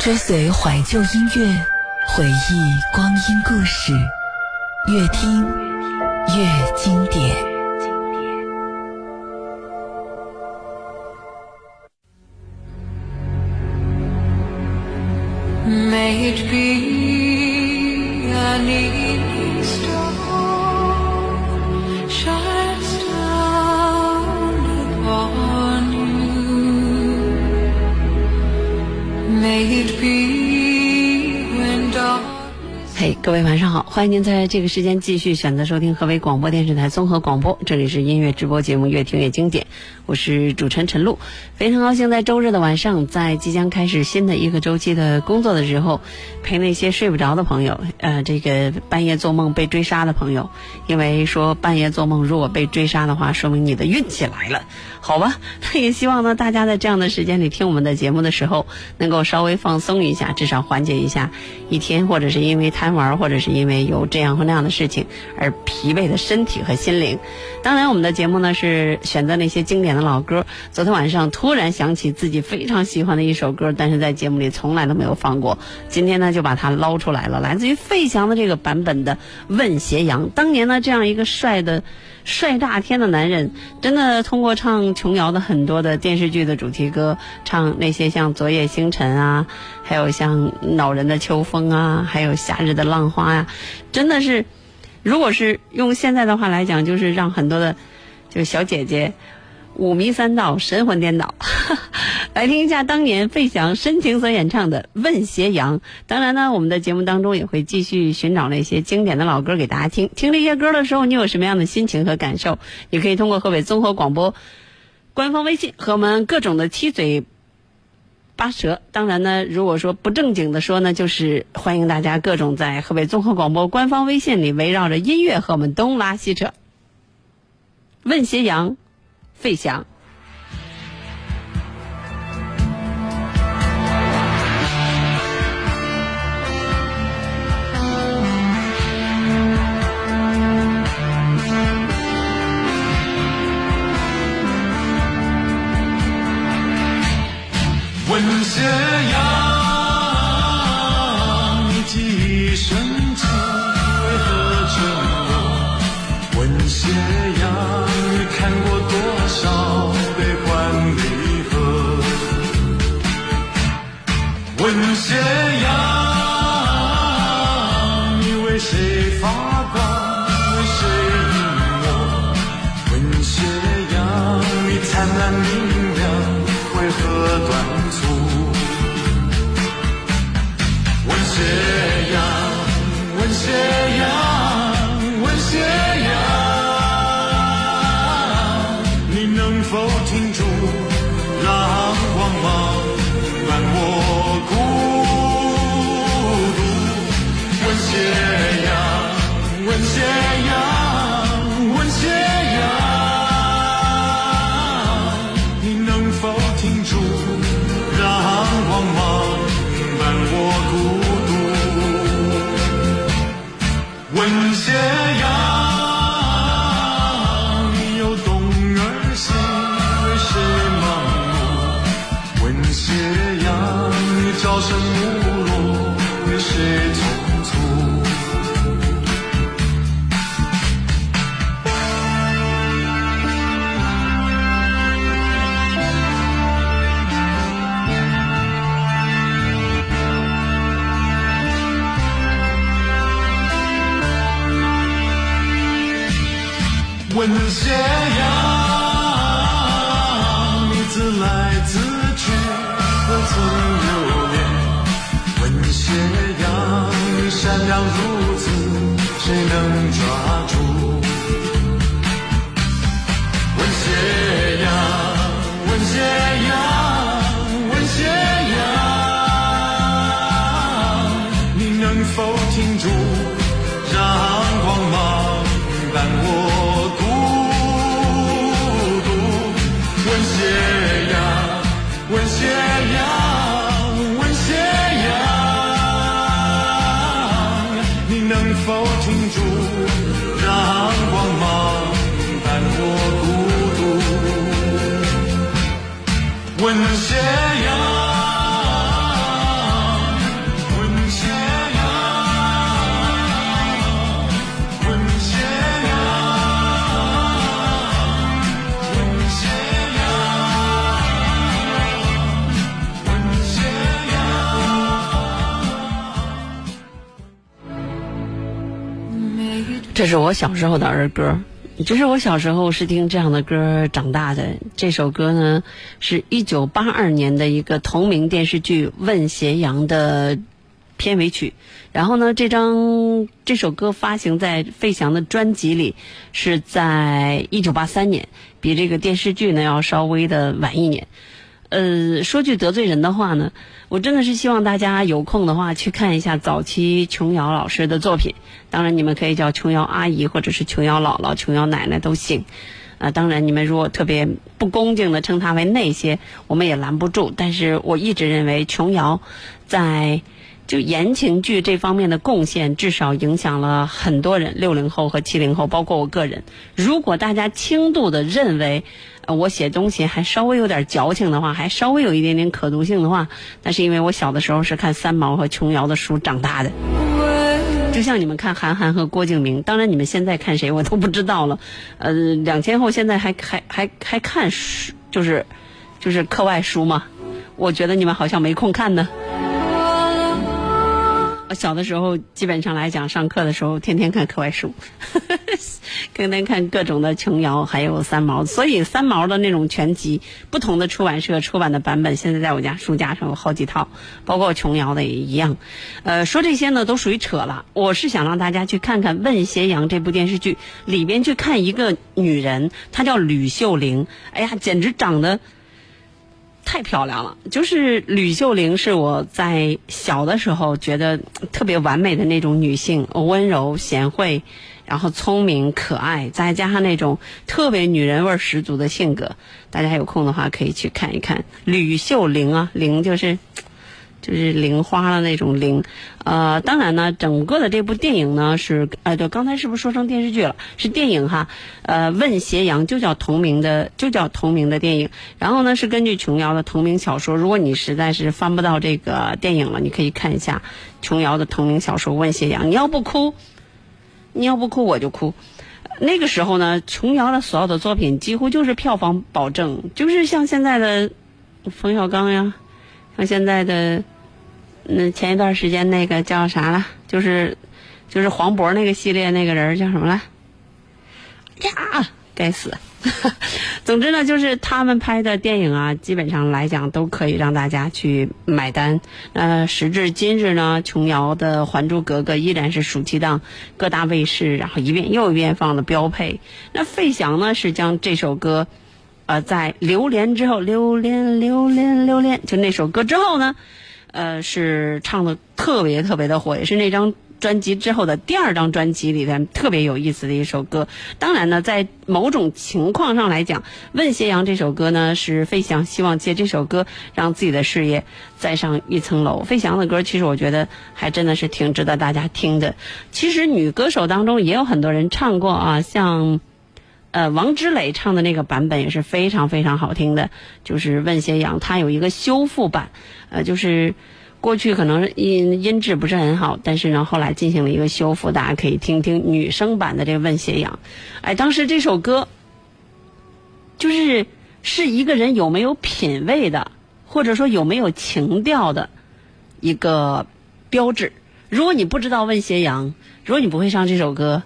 追随怀旧音乐，回忆光阴故事，越听越经典。May it be an evening star 嘿各位晚上好，欢迎您在这个时间继续选择收听河北广播电视台综合广播，这里是音乐直播节目《越听越经典》，我是主持人陈露，非常高兴在周日的晚上，在即将开始新的一个周期的工作的时候，陪那些睡不着的朋友，呃，这个半夜做梦被追杀的朋友，因为说半夜做梦如果被追杀的话，说明你的运气来了，好吧？那 也希望呢，大家在这样的时间里听我们的节目的时候，能够稍微放松一下，至少缓解一下一天，或者是因为贪玩，或者是因为有这样或那样的事情而疲惫的身体和心灵。当然，我们的节目呢是选择那些经典的老歌。昨天晚上突然想起自己非常喜欢的一首歌，但是在节目里从来都没有放过。今天呢就把它捞出来了，来自于费翔的这个版本的《问斜阳》。当年呢这样一个帅的。帅炸天的男人，真的通过唱琼瑶的很多的电视剧的主题歌，唱那些像《昨夜星辰》啊，还有像《恼人的秋风》啊，还有《夏日的浪花》呀，真的是，如果是用现在的话来讲，就是让很多的就小姐姐五迷三道、神魂颠倒。来听一下当年费翔深情所演唱的《问斜阳》。当然呢，我们的节目当中也会继续寻找那些经典的老歌给大家听。听这些歌的时候，你有什么样的心情和感受？你可以通过河北综合广播官方微信和我们各种的七嘴八蛇。当然呢，如果说不正经的说呢，就是欢迎大家各种在河北综合广播官方微信里围绕着音乐和我们东拉西扯。《问斜阳》，费翔。问斜阳，问斜阳，问斜阳，问斜阳，问斜阳。这是我小时候的儿歌，这是我小时候是听这样的歌长大的。这首歌呢，是一九八二年的一个同名电视剧《问斜阳》的片尾曲。然后呢，这张这首歌发行在费翔的专辑里，是在一九八三年，比这个电视剧呢要稍微的晚一年。呃，说句得罪人的话呢，我真的是希望大家有空的话去看一下早期琼瑶老师的作品。当然，你们可以叫琼瑶阿姨，或者是琼瑶姥姥、琼瑶奶奶都行。啊，当然，你们如果特别不恭敬的称她为那些，我们也拦不住。但是我一直认为，琼瑶在就言情剧这方面的贡献，至少影响了很多人，六零后和七零后，包括我个人。如果大家轻度的认为，我写东西还稍微有点矫情的话，还稍微有一点点可读性的话，那是因为我小的时候是看三毛和琼瑶的书长大的。就像你们看韩寒和郭敬明，当然你们现在看谁我都不知道了。呃，两千后现在还还还还看书，就是就是课外书吗？我觉得你们好像没空看呢。我小的时候，基本上来讲，上课的时候天天看课外书，天天看各种的琼瑶，还有三毛。所以三毛的那种全集，不同的出版社出版的版本，现在在我家书架上有好几套，包括琼瑶的也一样。呃，说这些呢，都属于扯了。我是想让大家去看看《问斜阳》这部电视剧里边去看一个女人，她叫吕秀玲。哎呀，简直长得。太漂亮了！就是吕秀玲是我在小的时候觉得特别完美的那种女性，温柔贤惠，然后聪明可爱，再加上那种特别女人味儿十足的性格。大家有空的话可以去看一看吕秀玲啊，玲就是就是玲花的那种玲。呃，当然呢，整个的这部电影呢是，呃，对，刚才是不是说成电视剧了？是电影哈。呃，问斜阳就叫同名的，就叫同名的电影。然后呢，是根据琼瑶的同名小说。如果你实在是翻不到这个电影了，你可以看一下琼瑶的同名小说《问斜阳》。你要不哭，你要不哭我就哭。那个时候呢，琼瑶的所有的作品几乎就是票房保证，就是像现在的冯小刚呀，像现在的。那，前一段时间那个叫啥了？就是就是黄渤那个系列那个人叫什么了？呀，该死！总之呢，就是他们拍的电影啊，基本上来讲都可以让大家去买单。呃，时至今日呢，琼瑶的《还珠格格》依然是暑期档各大卫视然后一遍又一遍放的标配。那费翔呢，是将这首歌，呃，在《榴莲》之后，《榴莲》《榴莲》《榴莲》就那首歌之后呢。呃，是唱的特别特别的火，也是那张专辑之后的第二张专辑里边特别有意思的一首歌。当然呢，在某种情况上来讲，《问斜阳》这首歌呢，是费翔希望借这首歌让自己的事业再上一层楼。费翔的歌其实我觉得还真的是挺值得大家听的。其实女歌手当中也有很多人唱过啊，像。呃，王之磊唱的那个版本也是非常非常好听的，就是《问斜阳》，它有一个修复版，呃，就是过去可能音音质不是很好，但是呢，后来进行了一个修复，大家可以听听女生版的这个《问斜阳》。哎，当时这首歌就是是一个人有没有品位的，或者说有没有情调的一个标志。如果你不知道《问斜阳》，如果你不会唱这首歌，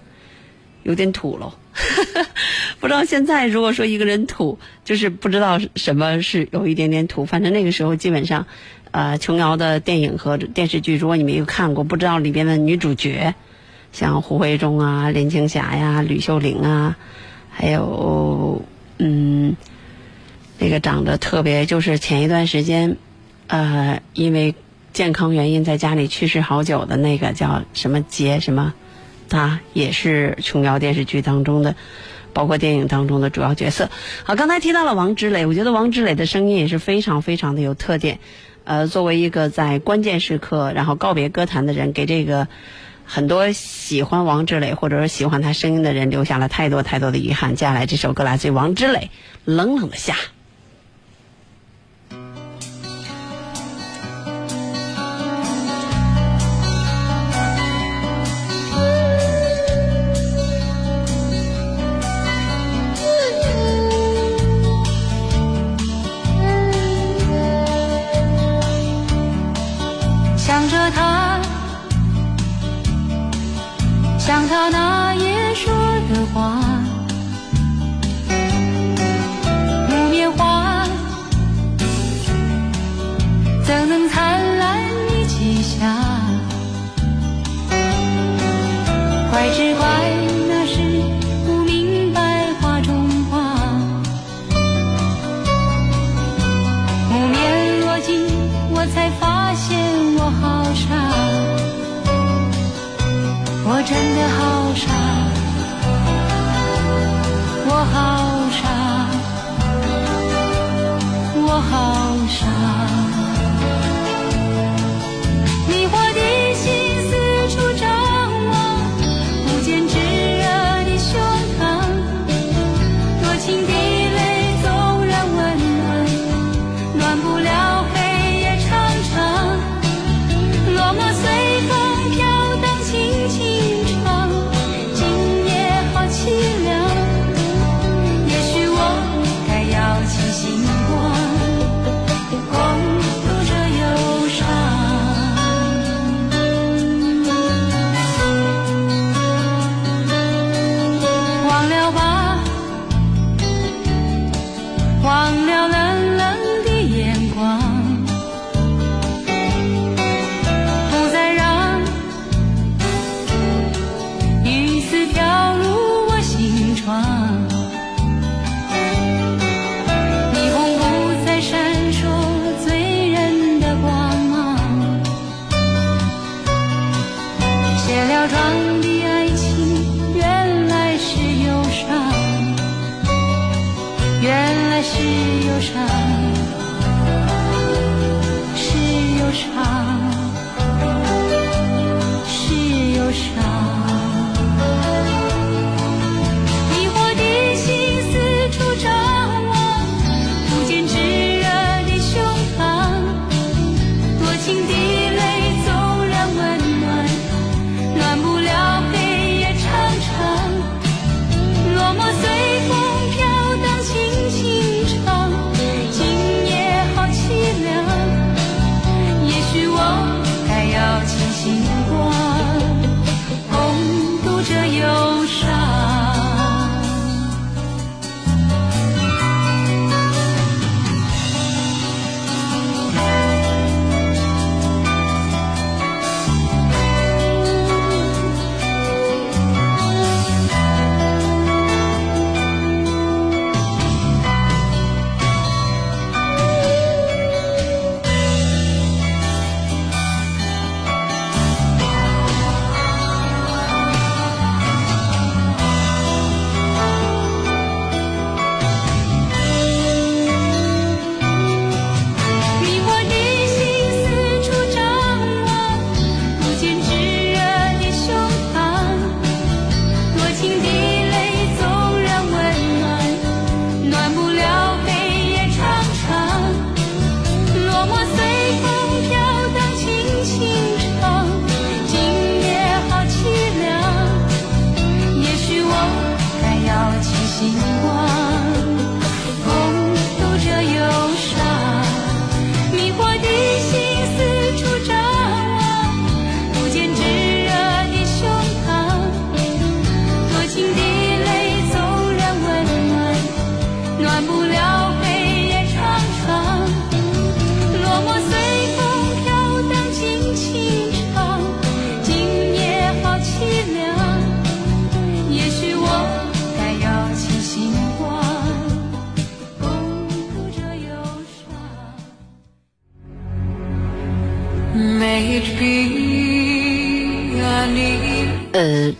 有点土喽。不知道现在如果说一个人土，就是不知道什么是有一点点土。反正那个时候基本上，呃，琼瑶的电影和电视剧，如果你没有看过，不知道里边的女主角，像胡慧中啊、林青霞呀、吕秀玲啊，还有嗯，那个长得特别，就是前一段时间，呃，因为健康原因在家里去世好久的那个叫什么杰什么。他也是琼瑶电视剧当中的，包括电影当中的主要角色。好，刚才提到了王之磊，我觉得王之磊的声音也是非常非常的有特点。呃，作为一个在关键时刻然后告别歌坛的人，给这个很多喜欢王之磊或者说喜欢他声音的人留下了太多太多的遗憾。接下来这首歌来自于王之磊，《冷冷的夏》。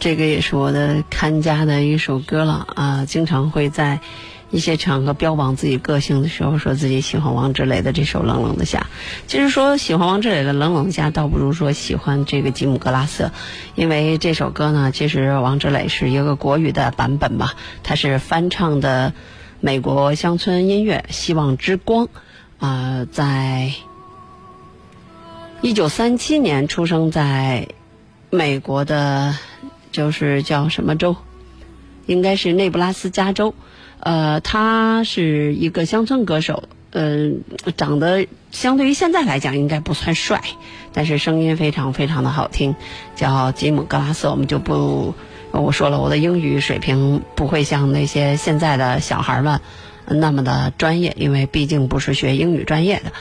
这个也是我的看家的一首歌了啊，经常会在一些场合标榜自己个性的时候，说自己喜欢王志磊的这首《冷冷的夏》。其实说喜欢王志磊的《冷冷的夏》，倒不如说喜欢这个吉姆·格拉瑟，因为这首歌呢，其实王志磊是一个国语的版本吧，他是翻唱的美国乡村音乐《希望之光》啊、在一九三七年出生在美国的，就是叫什么州？应该是内布拉斯加州。呃，他是一个乡村歌手，嗯、长得相对于现在来讲应该不算帅，但是声音非常非常的好听，叫吉姆·格拉斯。我们就不，我说了，我的英语水平不会像那些现在的小孩们那么的专业，因为毕竟不是学英语专业的，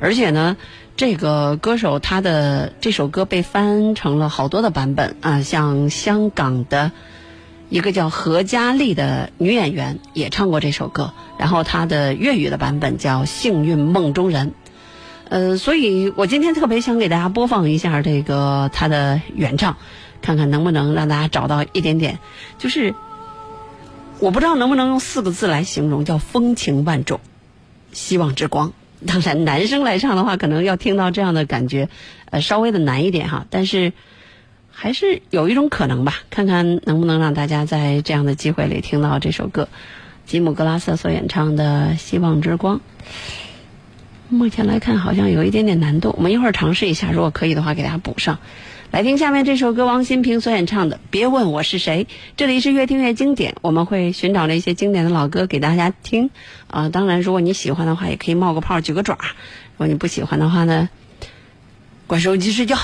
而且呢。这个歌手他的这首歌被翻成了好多的版本啊，像香港的一个叫何嘉丽的女演员也唱过这首歌，然后她的粤语的版本叫《幸运梦中人》。呃，所以我今天特别想给大家播放一下这个他的原唱，看看能不能让大家找到一点点，就是我不知道能不能用四个字来形容，叫风情万种，希望之光。当然，男生来唱的话，可能要听到这样的感觉，呃，稍微的难一点哈，但是还是有一种可能吧，看看能不能让大家在这样的机会里听到这首歌，吉姆·格拉瑟所演唱的《希望之光》。目前来看，好像有一点点难度。我们一会儿尝试一下，如果可以的话，给大家补上。来听下面这首歌，王心平所演唱的《别问我是谁》。这里是越听越经典，我们会寻找那些经典的老歌给大家听。啊、当然，如果你喜欢的话，也可以冒个泡，举个爪；如果你不喜欢的话呢，关手机睡觉。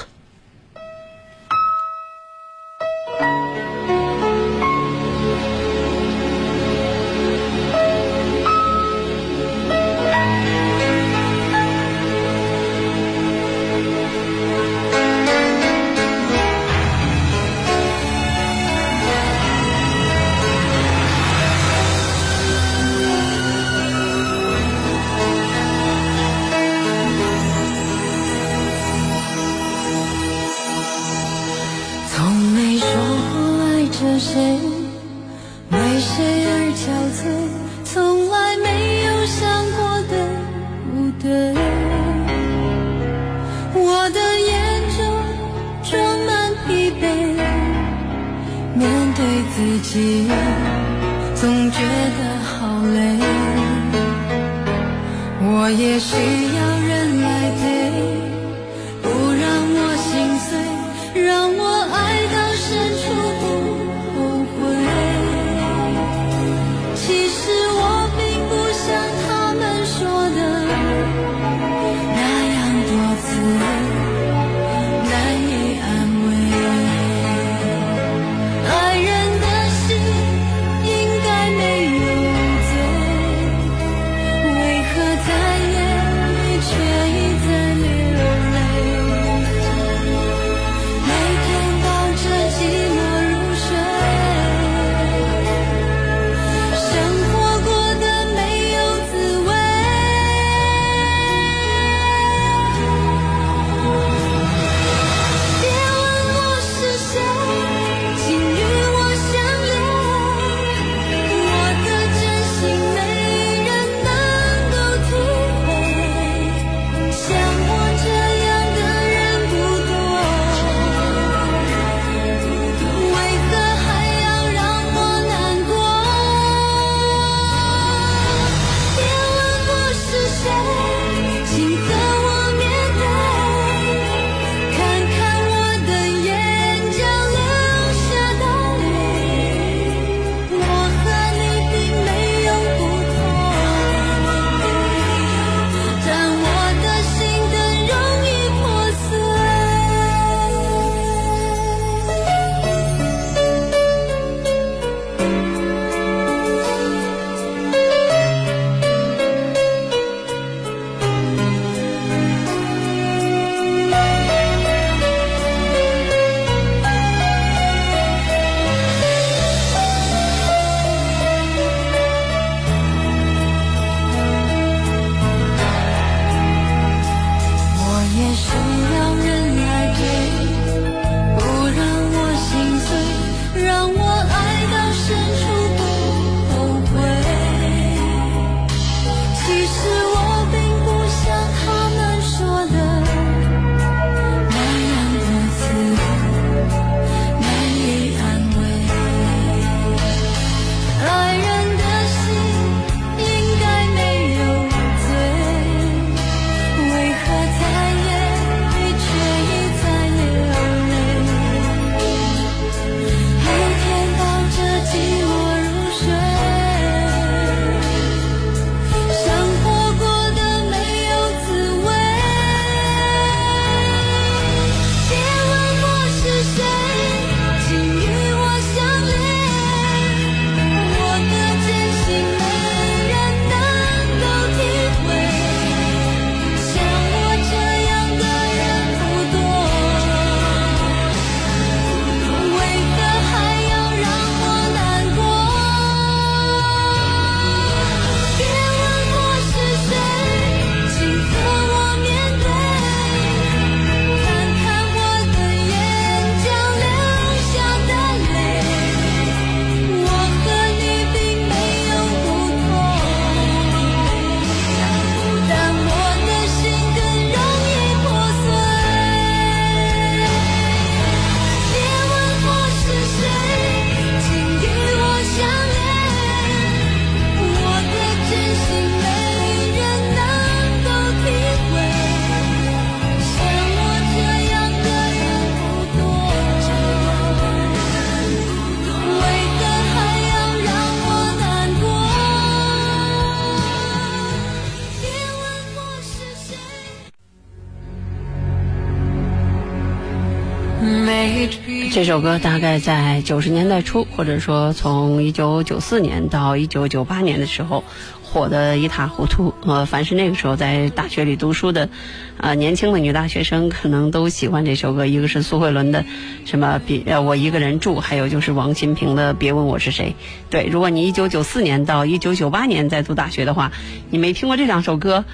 这首歌大概在九十年代初，或者说从一九九四年到一九九八年的时候，火得一塌糊涂。呃，凡是那个时候在大学里读书的，呃，年轻的女大学生，可能都喜欢这首歌。一个是苏慧伦的什么别我一个人住，还有就是王心平的别问我是谁。对，如果你一九九四年到一九九八年在读大学的话，你没听过这两首歌，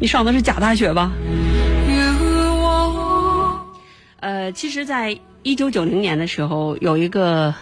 你上的是假大学吧？呃，其实，在一九九零年的时候，有一个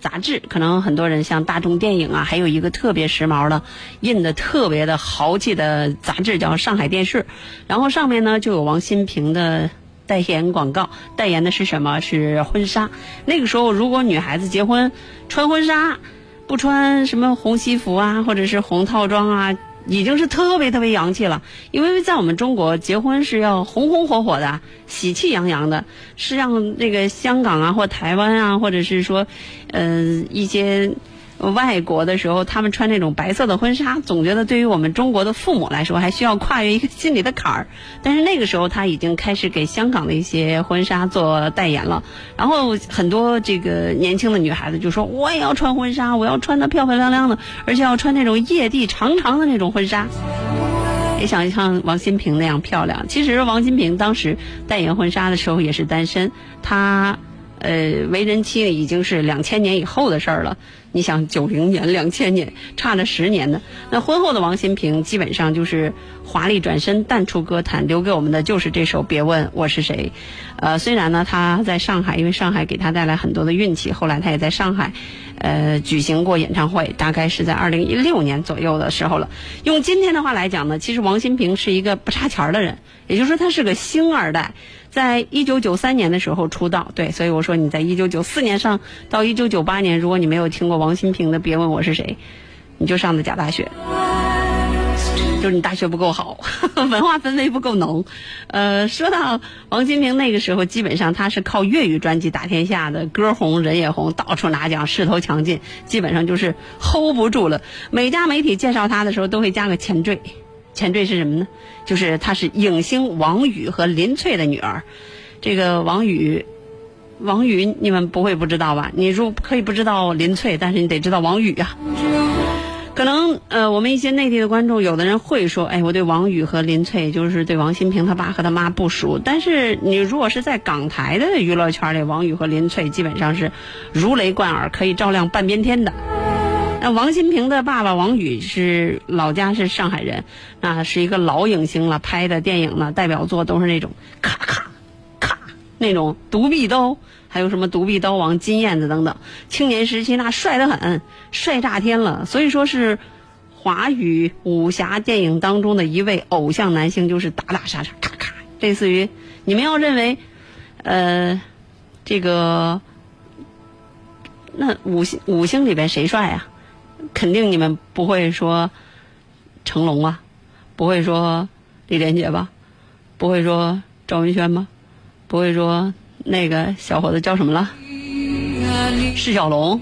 杂志，可能很多人像大众电影啊，还有一个特别时髦的、印的特别的豪气的杂志，叫《上海电视》。然后上面呢就有王心平的代言广告，代言的是什么？是婚纱。那个时候，如果女孩子结婚穿婚纱，不穿什么红西服啊，或者是红套装啊。已经是特别特别洋气了，因为在我们中国结婚是要红红火火的、喜气洋洋的，是让那个香港啊或台湾啊，或者是说，呃一些外国的时候，他们穿那种白色的婚纱，总觉得对于我们中国的父母来说，还需要跨越一个心理的坎儿。但是那个时候，他已经开始给香港的一些婚纱做代言了，然后很多这个年轻的女孩子就说：“我也要穿婚纱，我要穿的漂漂亮亮的，而且要穿那种叶地长长的那种婚纱。”也想像王心平那样漂亮。其实王心平当时代言婚纱的时候也是单身，他呃为人妻已经是两千年以后的事儿了。你想九零年、两千年，差了十年呢。那婚后的王心平基本上就是华丽转身，淡出歌坛，留给我们的就是这首《别问我是谁》。呃，虽然呢他在上海，因为上海给他带来很多的运气，后来他也在上海呃举行过演唱会，大概是在二零一六年左右的时候了。用今天的话来讲呢，其实王心平是一个不差钱儿的人，也就是说他是个星二代。在一九九三年的时候出道，对，所以我说你在一九九四年上到一九九八年，如果你没有听过王心平的《别问我是谁》，你就上的假大学，就是你大学不够好，文化氛围不够浓。呃，说到王心平那个时候，基本上他是靠粤语专辑打天下的，歌红人也红，到处拿奖，势头强劲，基本上就是 hold 不住了。每家媒体介绍他的时候都会加个前缀。前缀是什么呢？就是她是影星王宇和林翠的女儿。这个王宇，王宇你们不会不知道吧？你如可以不知道林翠，但是你得知道王宇啊。可能呃，我们一些内地的观众，有的人会说，哎，我对王宇和林翠，就是对王心平他爸和他妈不熟。但是你如果是在港台的娱乐圈里，王宇和林翠基本上是如雷贯耳，可以照亮半边天的。那王心平的爸爸王宇是老家是上海人，那是一个老影星了，拍的电影呢，代表作都是那种咔咔那种独臂刀，还有什么独臂刀王、金燕子等等。青年时期那帅得很，帅炸天了，所以说是华语武侠电影当中的一位偶像男星，就是打打杀杀，咔咔，类似于你们要认为，呃，这个那五星五星里边谁帅啊？肯定你们不会说成龙啊，不会说李连杰吧，不会说赵文轩吗？不会说那个小伙子叫什么了？释小龙。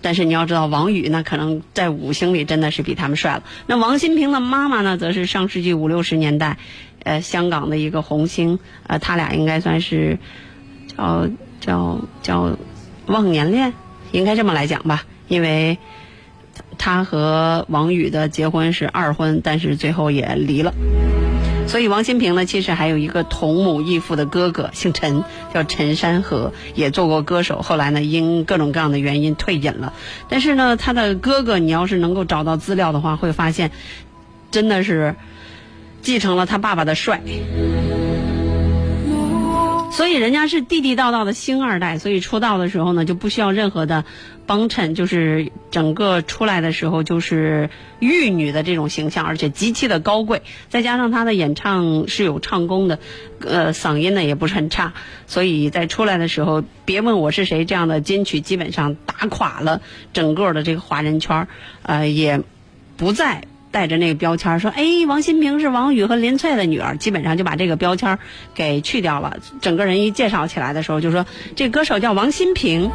但是你要知道，王宇那可能在五星里真的是比他们帅了。那王心平的妈妈呢，则是上世纪五六十年代，呃，香港的一个红星，呃，他俩应该算是叫叫叫忘年恋，应该这么来讲吧，因为。他和王宇的结婚是二婚，但是最后也离了。所以王心平呢，其实还有一个同母异父的哥哥，姓陈，叫陈山河，也做过歌手。后来呢，因各种各样的原因退隐了。但是呢，他的哥哥，你要是能够找到资料的话，会发现，真的是继承了他爸爸的帅。所以人家是地地道道的星二代，所以出道的时候呢，就不需要任何的帮衬，就是整个出来的时候就是玉女的这种形象，而且极其的高贵，再加上她的演唱是有唱功的，呃，嗓音呢也不是很差，所以在出来的时候，别问我是谁这样的金曲基本上打垮了整个的这个华人圈呃，也不再。带着那个标签说：“哎，王心平是王宇和林翠的女儿。”基本上就把这个标签给去掉了。整个人一介绍起来的时候，就说这歌手叫王心平。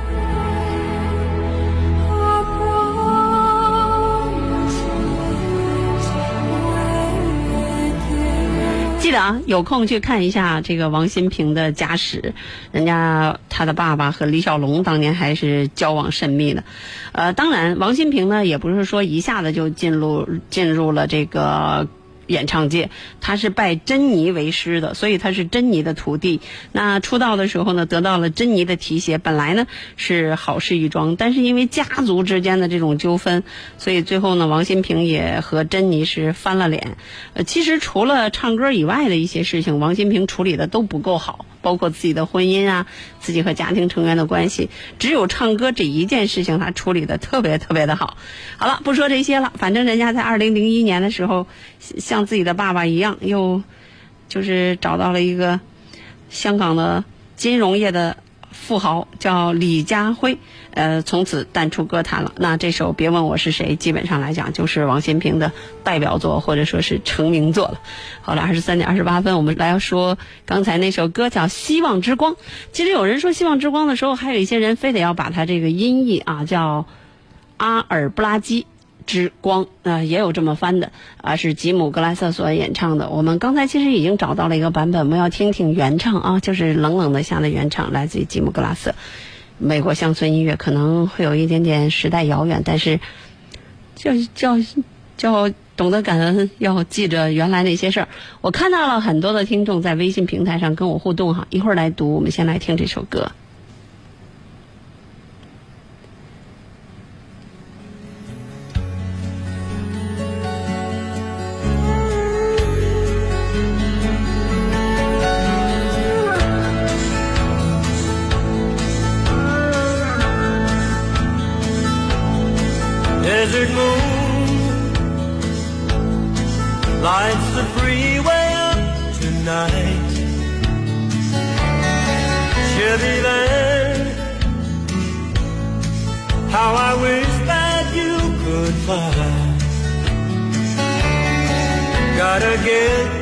记得啊，有空去看一下这个王新平的家史，人家他的爸爸和李小龙当年还是交往甚密的。呃，当然，王新平呢也不是说一下子就进入进入了这个。演唱界，他是拜珍妮为师的，所以他是珍妮的徒弟。那出道的时候呢，得到了珍妮的提携，本来呢是好事一桩，但是因为家族之间的这种纠纷，所以最后呢，王新平也和珍妮是翻了脸。呃，其实除了唱歌以外的一些事情，王新平处理的都不够好。包括自己的婚姻啊，自己和家庭成员的关系，只有唱歌这一件事情，他处理的特别特别的好。好了，不说这些了，反正人家在二零零一年的时候，像自己的爸爸一样，又就是找到了一个香港的金融业的。富豪叫李家辉，呃，从此淡出歌坛了。那这首《别问我是谁》，基本上来讲就是王心平的代表作，或者说是成名作了。好了，二十三点二十八分，我们来说刚才那首歌叫《希望之光》。其实有人说《希望之光》的时候，还有一些人非得要把它这个音译啊叫阿尔布拉基。之光啊，也有这么翻的啊，是吉姆格拉瑟所演唱的。我们刚才其实已经找到了一个版本，我们要听听原唱啊，就是冷冷的夏的原唱，来自于吉姆格拉瑟。美国乡村音乐可能会有一点点时代遥远，但是叫叫叫懂得感恩，要记着原来那些事儿。我看到了很多的听众在微信平台上跟我互动哈，一会儿来读，我们先来听这首歌。Lights the freeway up tonight. Chevy van, how I wish that you could fly. Gotta get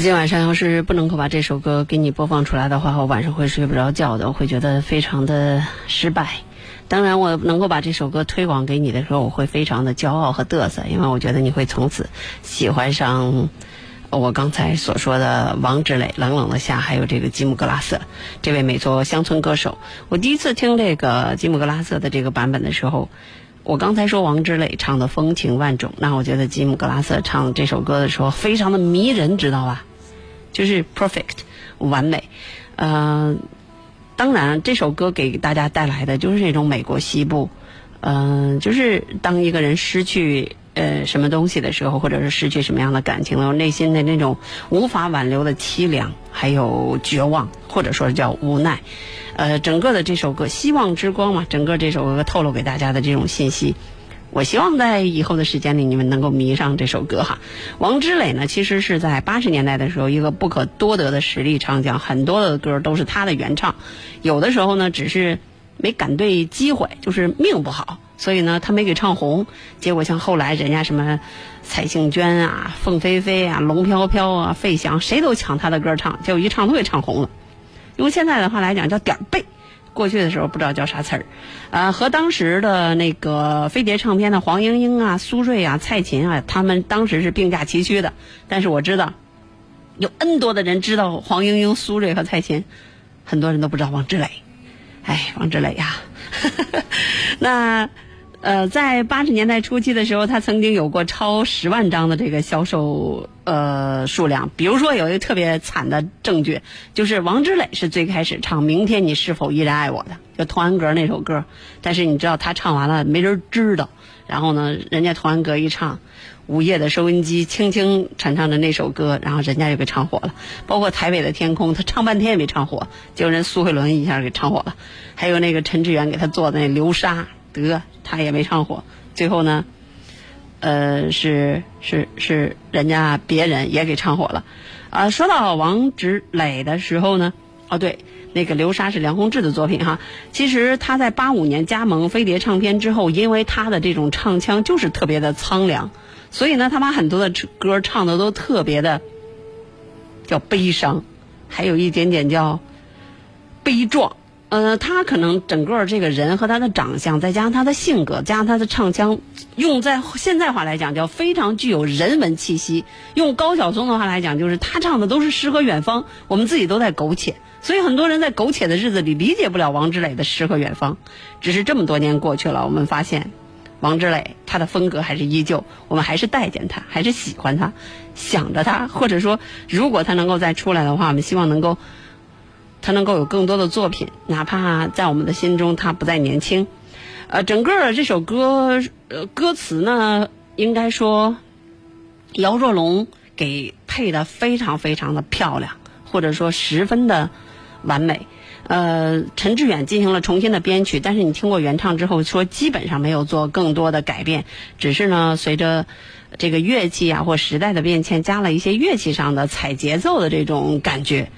我今晚上要是不能够把这首歌给你播放出来的话，我晚上会睡不着觉的，我会觉得非常的失败。当然，我能够把这首歌推广给你的时候，我会非常的骄傲和嘚瑟，因为我觉得你会从此喜欢上我刚才所说的王志磊《冷冷的夏》，还有这个吉姆格拉瑟这位美作乡村歌手。我第一次听这个吉姆格拉瑟的这个版本的时候，我刚才说王志磊唱的风情万种，那我觉得吉姆格拉瑟唱这首歌的时候非常的迷人，知道吧？就是 perfect 完美，呃，当然这首歌给大家带来的就是那种美国西部，嗯、就是当一个人失去呃什么东西的时候，或者是失去什么样的感情了，内心的那种无法挽留的凄凉，还有绝望，或者说叫无奈，呃，整个的这首歌《希望之光》嘛，整个这首歌透露给大家的这种信息。我希望在以后的时间里，你们能够迷上这首歌哈。王之磊呢，其实是在八十年代的时候一个不可多得的实力唱将，很多的歌都是他的原唱。有的时候呢，只是没赶对机会，就是命不好，所以呢，他没给唱红。结果像后来人家什么蔡幸娟啊、凤飞飞啊、龙飘飘啊、费翔，谁都抢他的歌唱，结果一唱都给唱红了。用现在的话来讲，叫点儿背。过去的时候不知道叫啥词儿，呃，和当时的那个飞碟唱片的黄莺莺啊、苏芮啊、蔡琴啊，他们当时是并驾齐驱的。但是我知道，有 N 多的人知道黄莺莺、苏芮和蔡琴，很多人都不知道王志磊。哎，王志磊呀，那呃，在八十年代初期的时候，他曾经有过超十万张的这个销售呃数量。比如说有一个特别惨的证据，就是王志磊是最开始唱《明天你是否依然爱我》的，就童安格那首歌。但是你知道他唱完了没人知道，然后呢，人家童安格一唱，午夜的收音机轻轻传唱着那首歌，然后人家就给唱火了。包括台北的天空，他唱半天也没唱火，结果人苏慧伦一下给唱火了。还有那个陈志远给他做的那流沙。得，他也没唱火，最后呢，呃，是是是，人家别人也给唱火了。啊，说到王志磊的时候呢，哦对，那个流沙是梁鸿志的作品哈。其实他在八五年加盟飞碟唱片之后，因为他的这种唱腔就是特别的苍凉，所以呢，他把很多的歌唱的都特别的叫悲伤，还有一点点叫悲壮。呃，他可能整个这个人和他的长相，再加上他的性格，加上他的唱腔，用在现在话来讲叫非常具有人文气息。用高晓松的话来讲，就是他唱的都是诗和远方，我们自己都在苟且。所以很多人在苟且的日子里理解不了王志磊的诗和远方。只是这么多年过去了，我们发现王志磊他的风格还是依旧，我们还是待见他，还是喜欢他，想着他，或者说如果他能够再出来的话，我们希望能够。他能够有更多的作品，哪怕在我们的心中他不再年轻。呃，整个这首歌，呃，歌词呢，应该说姚若龙给配的非常非常的漂亮，或者说十分的完美。呃，陈志远进行了重新的编曲，但是你听过原唱之后，说基本上没有做更多的改变，只是呢，随着这个乐器啊或时代的变迁，加了一些乐器上的踩节奏的这种感觉。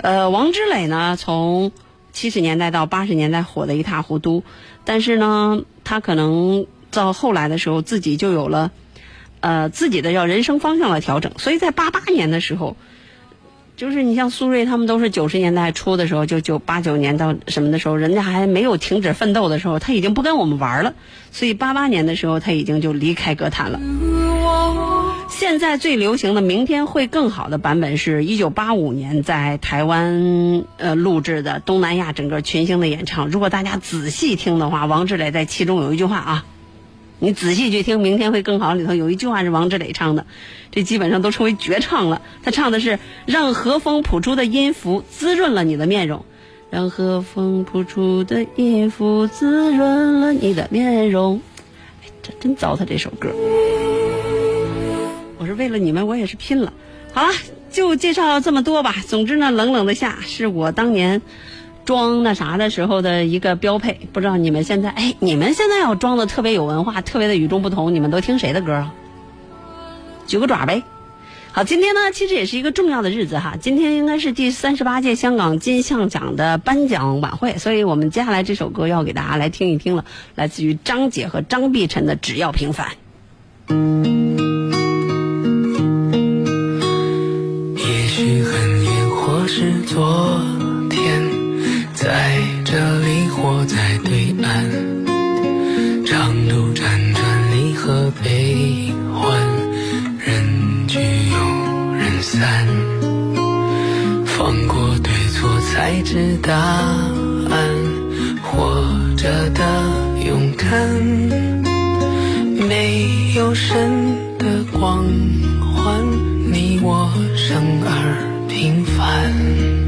呃，王志磊呢，从七十年代到八十年代火得一塌糊涂，但是呢，他可能到后来的时候，自己就有了呃自己的叫人生方向的调整，所以在八八年的时候，就是你像苏芮他们都是九十年代初的时候，就九八九年到什么的时候，人家还没有停止奋斗的时候，他已经不跟我们玩了，所以八八年的时候，他已经就离开歌坛了。现在最流行的《明天会更好》的版本是一九八五年在台湾呃录制的东南亚整个群星的演唱。如果大家仔细听的话，王志磊在其中有一句话啊，你仔细去听《明天会更好》里头有一句话是王志磊唱的，这基本上都成为绝唱了。他唱的是“让和风谱出的音符滋润了你的面容”，让和风谱出的音符滋润了你的面容。哎，这真糟蹋这首歌。我是为了你们，我也是拼了。好了，就介绍这么多吧。总之呢，冷冷的夏是我当年装那啥的时候的一个标配。不知道你们现在，哎，你们现在要装的特别有文化，特别的与众不同，你们都听谁的歌啊？举个爪呗。好，今天呢，其实也是一个重要的日子哈。今天应该是第三十八届香港金像奖的颁奖晚会，所以我们接下来这首歌要给大家来听一听了，来自于张杰和张碧晨的《只要平凡》。也许很远，或是昨在这里或在对岸，长路辗转离合悲欢，人聚又人散，放过对错才知答案，活着的勇敢，没有神的光环，你我生而平凡。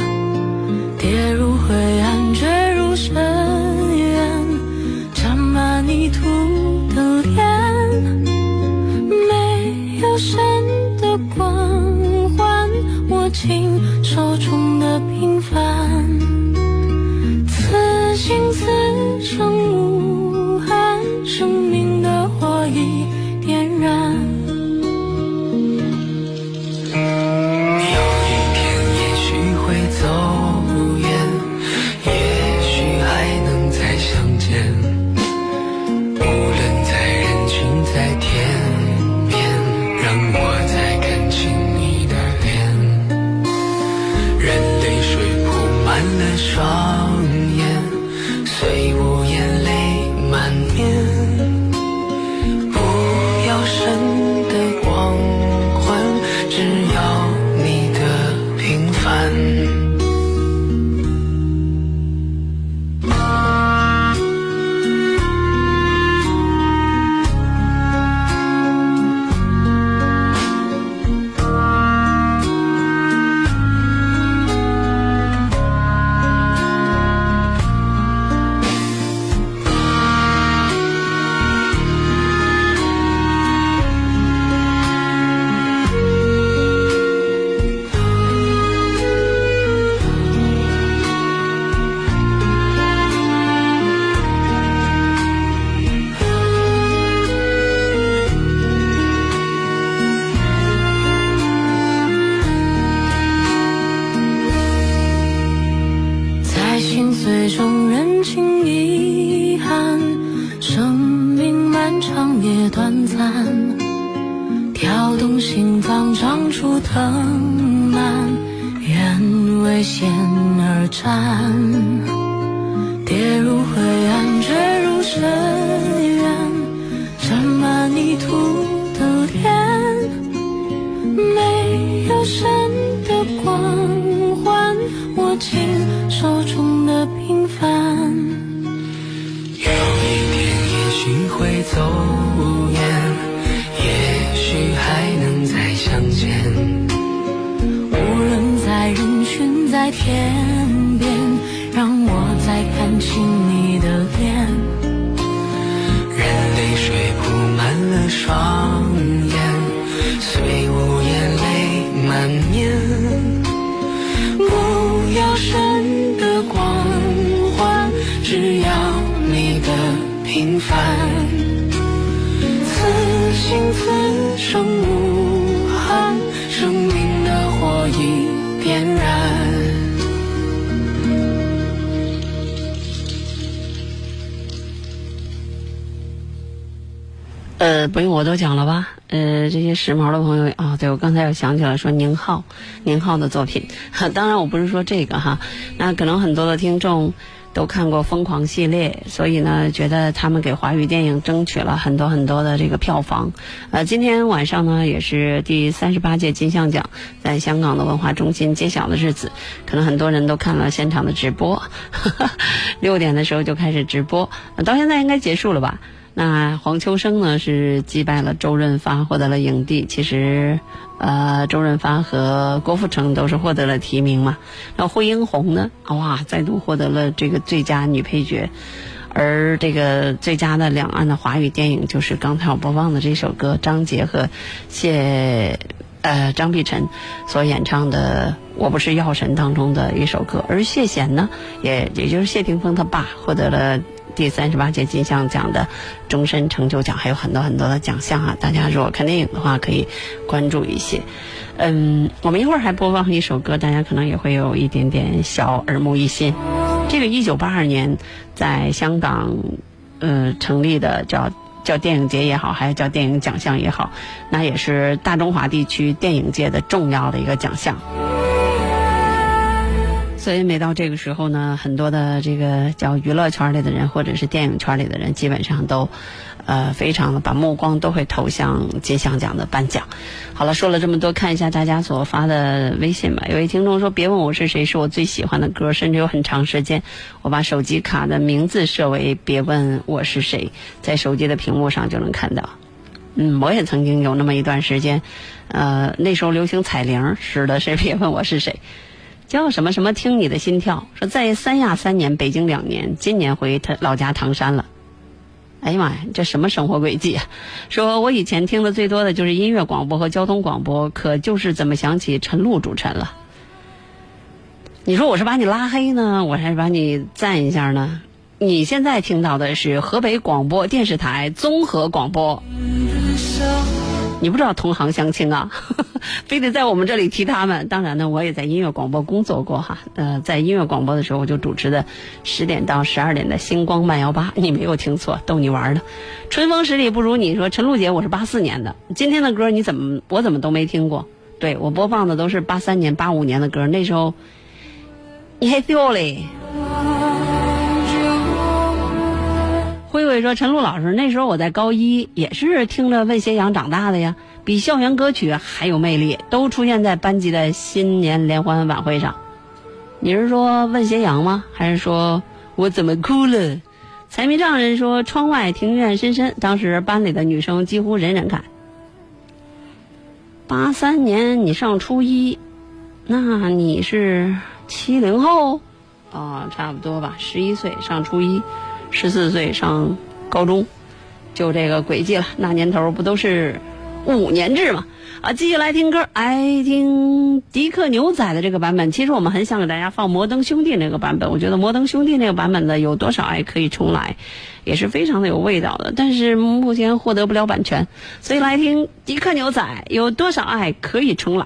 时髦的朋友啊、对我刚才又想起来说宁浩，宁浩的作品。当然我不是说这个哈，那可能很多的听众都看过《疯狂》系列，所以呢，觉得他们给华语电影争取了很多很多的这个票房。呃，今天晚上呢，也是第三十八届金像奖在香港的文化中心揭晓的日子，可能很多人都看了现场的直播，六点的时候就开始直播，到现在应该结束了吧？那黄秋生呢是击败了周润发，获得了影帝。其实，呃，周润发和郭富城都是获得了提名嘛。那惠英红呢，哇，再度获得了这个最佳女配角。而这个最佳的两岸的华语电影，就是刚才我播放的这首歌，张杰和谢呃张碧晨所演唱的《我不是药神》当中的一首歌。而谢贤呢，也也就是谢霆锋他爸获得了第三十八届金像奖的终身成就奖，还有很多很多的奖项啊！大家如果看电影的话，可以关注一些。嗯，我们一会儿还播放一首歌，大家可能也会有一点点小耳目一新。这个一九八二年在香港呃成立的叫叫电影节也好，还是叫电影奖项也好，那也是大中华地区电影界的重要的一个奖项。所以每到这个时候呢，很多的这个叫娱乐圈里的人，或者是电影圈里的人，基本上都，呃，非常的把目光都会投向金像奖的颁奖。好了，说了这么多，看一下大家所发的微信吧。有位听众说：“别问我是谁，是我最喜欢的歌，甚至有很长时间，我把手机卡的名字设为‘别问我是谁’，在手机的屏幕上就能看到。”嗯，我也曾经有那么一段时间，呃，那时候流行彩铃，使的是“别问我是谁”。叫什么什么？听你的心跳。说在三亚三年，北京两年，今年回他老家唐山了。哎呀妈呀，这什么生活轨迹啊？说我以前听的最多的就是音乐广播和交通广播，可就是怎么想起陈露主持了？你说我是把你拉黑呢，我还是把你赞一下呢？你现在听到的是河北广播电视台综合广播。你不知道同行相亲啊，非得在我们这里提他们。当然呢，我也在音乐广播工作过哈。呃，在音乐广播的时候，我就主持的十点到十二点的星光慢摇吧。你没有听错，逗你玩的。春风十里不如你说，陈露姐，我是八四年的。今天的歌你怎么我怎么都没听过？对我播放的都是八三年、八五年的歌，那时候你还小嘞。慧慧说：“陈露老师，那时候我在高一，也是听着问斜阳长大的呀，比校园歌曲还有魅力，都出现在班级的新年联欢晚会上。你是说问斜阳吗？还是说我怎么哭了？”财迷丈人说：“窗外庭院深深，当时班里的女生几乎人人看。”八三年你上初一，那你是七零后，啊、差不多吧，十一岁上初一。十四岁上高中，就这个轨迹了。那年头不都是五年制嘛？啊，继续来听歌，爱听迪克牛仔的这个版本。其实我们很想给大家放摩登兄弟那个版本。我觉得摩登兄弟那个版本的有多少爱可以重来，也是非常的有味道的。但是目前获得不了版权，所以来听迪克牛仔有多少爱可以重来。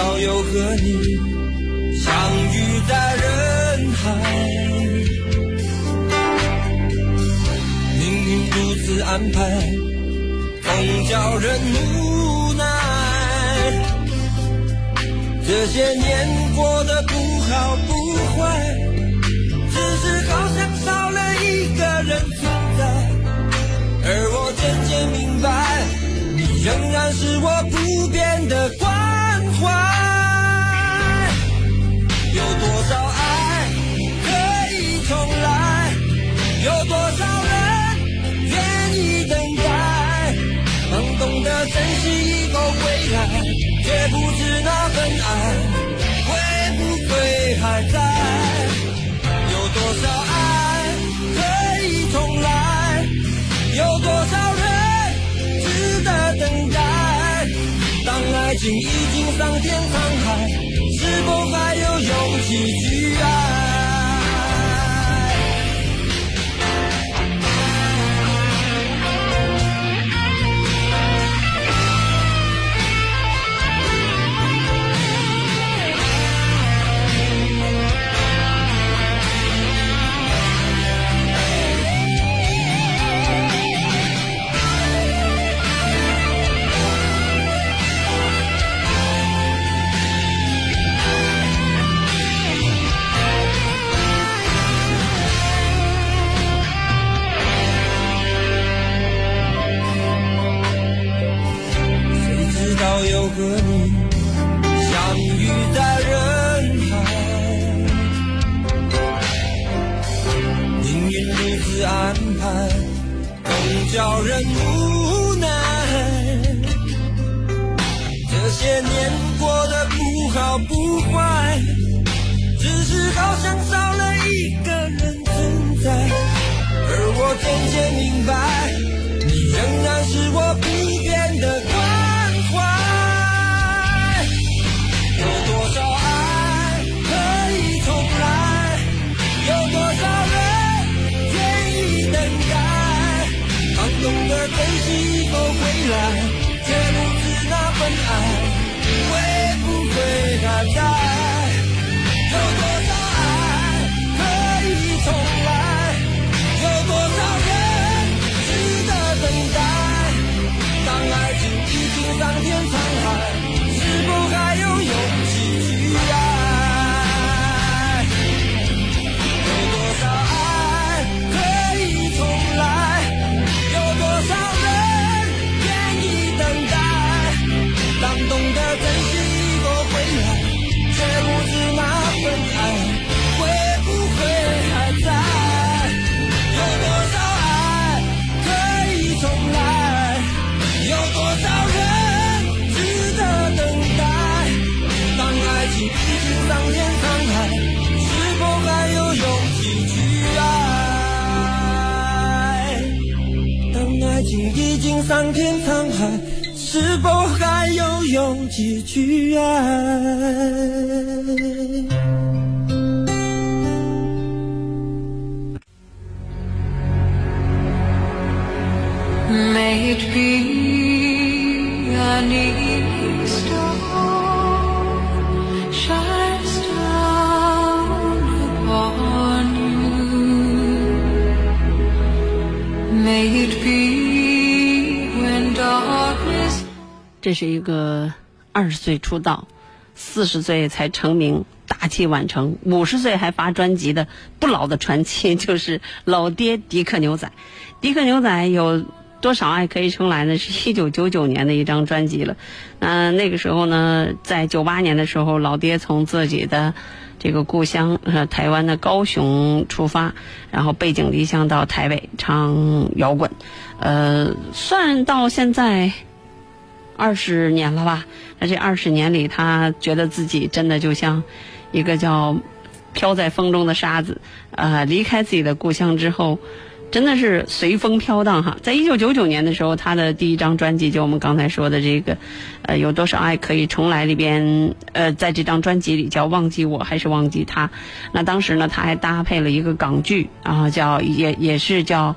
谁知道又和你相遇在人海，命运如此安排，总叫人无奈。这些年过得不好不坏，只是好像少了一个人存在。而我渐渐明白，你仍然是我不变的关怀。有多少爱可以重来？有多少人愿意等待？忙懂得珍惜以后回来，却不知那份爱会不会还在？有多少爱可以重来？有多少人值得等待？当爱情已桑田沧海，是否还有勇气去爱？桑田沧海，是否还有勇气去爱？这是一个二十岁出道，四十岁才成名，大器晚成，五十岁还发专辑的不老的传奇，就是老爹迪克牛仔。迪克牛仔有多少爱可以重来呢？是一九九九年的一张专辑了。嗯、那个时候呢，在九八年的时候，老爹从自己的这个故乡台湾的高雄出发，然后背井离乡到台北唱摇滚，呃，算到现在。二十年了吧？那这二十年里，他觉得自己真的就像一个叫飘在风中的沙子，呃，离开自己的故乡之后，真的是随风飘荡哈。在一九九九年的时候，他的第一张专辑就我们刚才说的这个，呃，有多少爱可以重来里边，呃，在这张专辑里叫忘记我还是忘记他。那当时呢，他还搭配了一个港剧啊，叫也也是叫。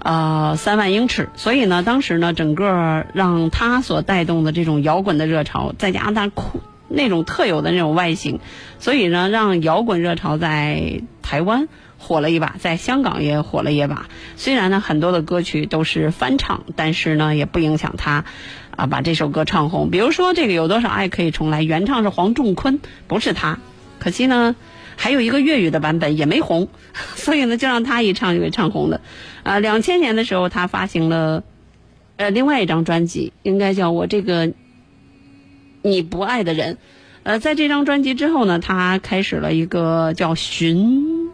呃，三万英尺，所以呢，当时呢，整个让他所带动的这种摇滚的热潮，再加上他酷那种特有的那种外形，所以呢，让摇滚热潮在台湾火了一把，在香港也火了一把。虽然呢，很多的歌曲都是翻唱，但是呢，也不影响他啊把这首歌唱红。比如说这个有多少爱可以重来，原唱是黄仲坤，不是他，可惜呢。还有一个粤语的版本也没红，所以呢，就让他一唱就给唱红了。啊，两千年的时候，他发行了呃另外一张专辑，应该叫我这个你不爱的人。呃，在这张专辑之后呢，他开始了一个叫巡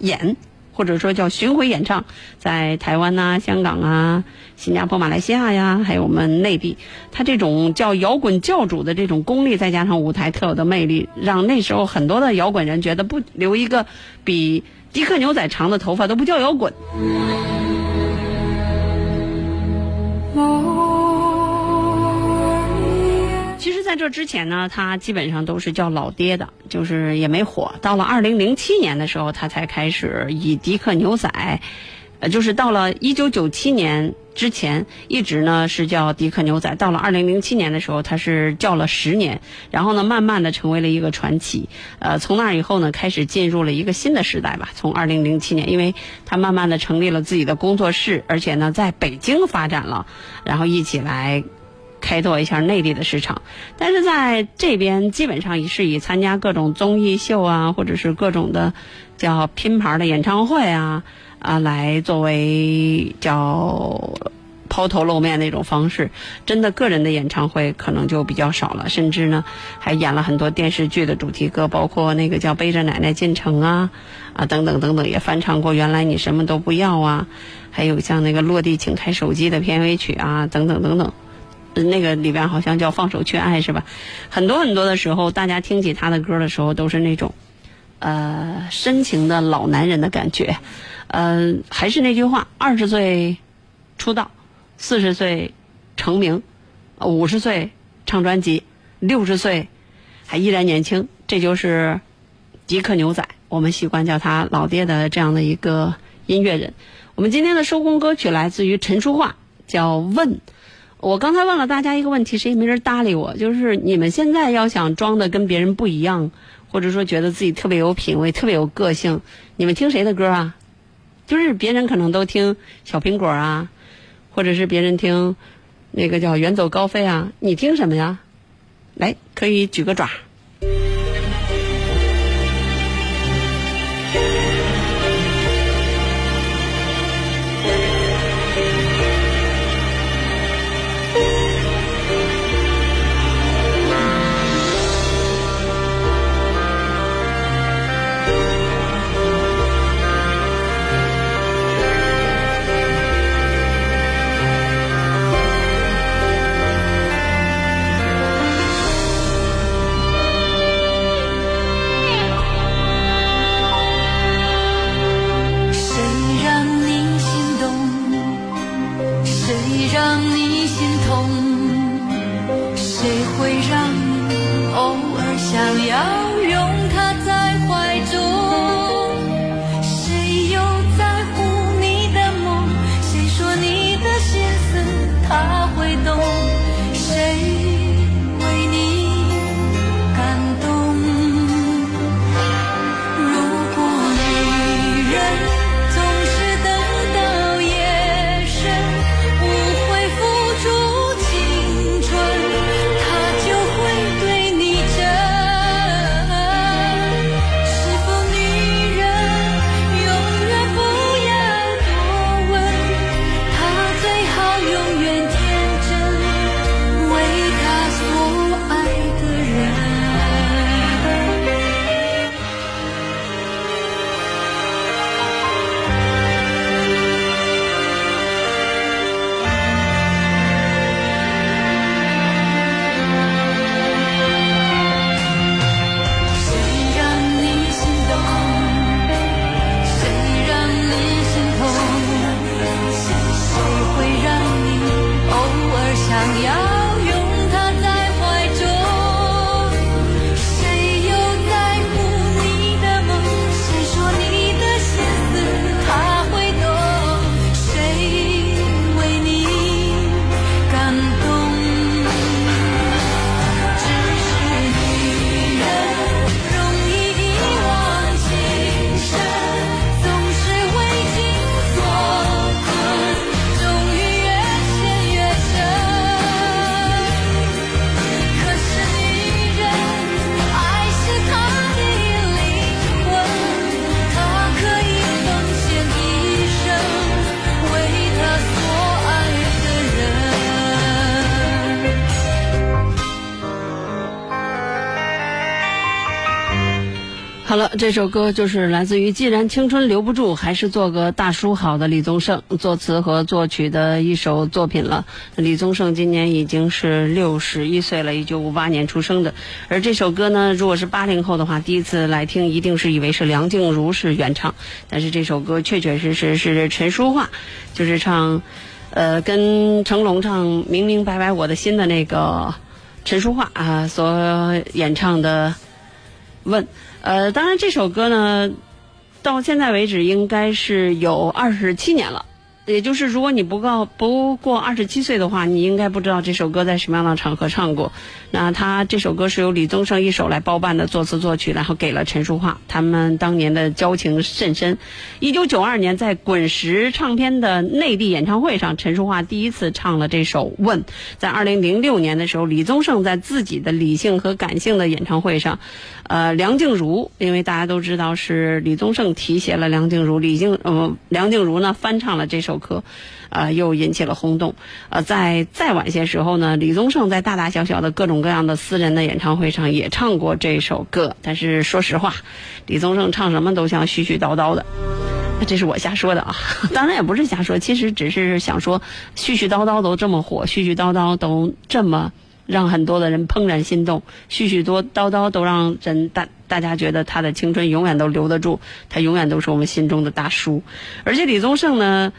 演，或者说叫巡回演唱，在台湾呐、香港啊、新加坡、马来西亚呀，还有我们内地，他这种叫摇滚教主的这种功力，再加上舞台特有的魅力，让那时候很多的摇滚人觉得不留一个比迪克牛仔长的头发都不叫摇滚。在这之前呢，他基本上都是叫老爹的，就是也没火。到了二零零七年的时候，他才开始以迪克牛仔，呃，就是到了一九九七年之前，一直呢是叫迪克牛仔。到了二零零七年的时候，他是叫了十年，然后呢，慢慢的成为了一个传奇。呃，从那以后呢，开始进入了一个新的时代吧。从二零零七年，因为他慢慢的成立了自己的工作室，而且呢，在北京发展了，然后一起来。开拓一下内地的市场，但是在这边基本上也是以参加各种综艺秀啊，或者是各种的叫拼盘的演唱会啊啊来作为叫抛头露面那种方式，真的个人的演唱会可能就比较少了，甚至呢还演了很多电视剧的主题歌，包括那个叫《背着奶奶进城》啊啊等等等等，也翻唱过《原来你什么都不要》啊，还有像那个《落地请开手机》的片尾曲啊等等等等。那个里边好像叫《放手去爱》是吧？很多很多的时候，大家听起他的歌的时候，都是那种，呃，深情的老男人的感觉。呃，还是那句话，二十岁出道，四十岁成名，五十岁唱专辑，六十岁还依然年轻，这就是迪克牛仔，我们习惯叫他老爹的这样的一个音乐人。我们今天的收工歌曲来自于陈淑桦，叫《问》。我刚才问了大家一个问题，谁也没人搭理我，就是你们现在要想装的跟别人不一样，或者说觉得自己特别有品位、特别有个性，你们听谁的歌啊？就是别人可能都听小苹果啊，或者是别人听那个叫远走高飞啊，你听什么呀？来，可以举个爪。会让你偶尔想要拥好了，这首歌就是来自于《既然青春留不住，还是做个大叔好》的李宗盛作词和作曲的一首作品了。李宗盛今年已经是六十一岁了，一九五八年出生的。而这首歌呢，如果是八零后的话，第一次来听一定是以为是梁静茹是原唱，但是这首歌确确实实是陈淑桦，就是唱，呃，跟成龙唱《明明白白我的心》的那个陈淑桦啊所演唱的。问，呃，当然这首歌呢，到现在为止应该是有二十七年了。也就是如果你不告不过二十七岁的话，你应该不知道这首歌在什么样的场合唱过。那他这首歌是由李宗盛一手来包办的作词作曲，然后给了陈淑桦。他们当年的交情甚深。一九九二年在滚石唱片的内地演唱会上，陈淑桦第一次唱了这首《问》。在二零零六年的时候，李宗盛在自己的理性和感性的演唱会上，呃，梁静茹，因为大家都知道是李宗盛提携了梁静茹，李静呃梁静茹呢翻唱了这首。歌，啊、又引起了轰动。呃，在再晚些时候呢，李宗盛在大大小小的各种各样的私人的演唱会上也唱过这首歌。但是说实话，李宗盛唱什么都像絮絮叨叨的。这是我瞎说的啊，当然也不是瞎说，其实只是想说，絮絮叨叨都这么火，絮絮叨叨都这么让很多的人怦然心动，许许多叨叨都让人大大家觉得他的青春永远都留得住，他永远都是我们心中的大叔。而且李宗盛呢，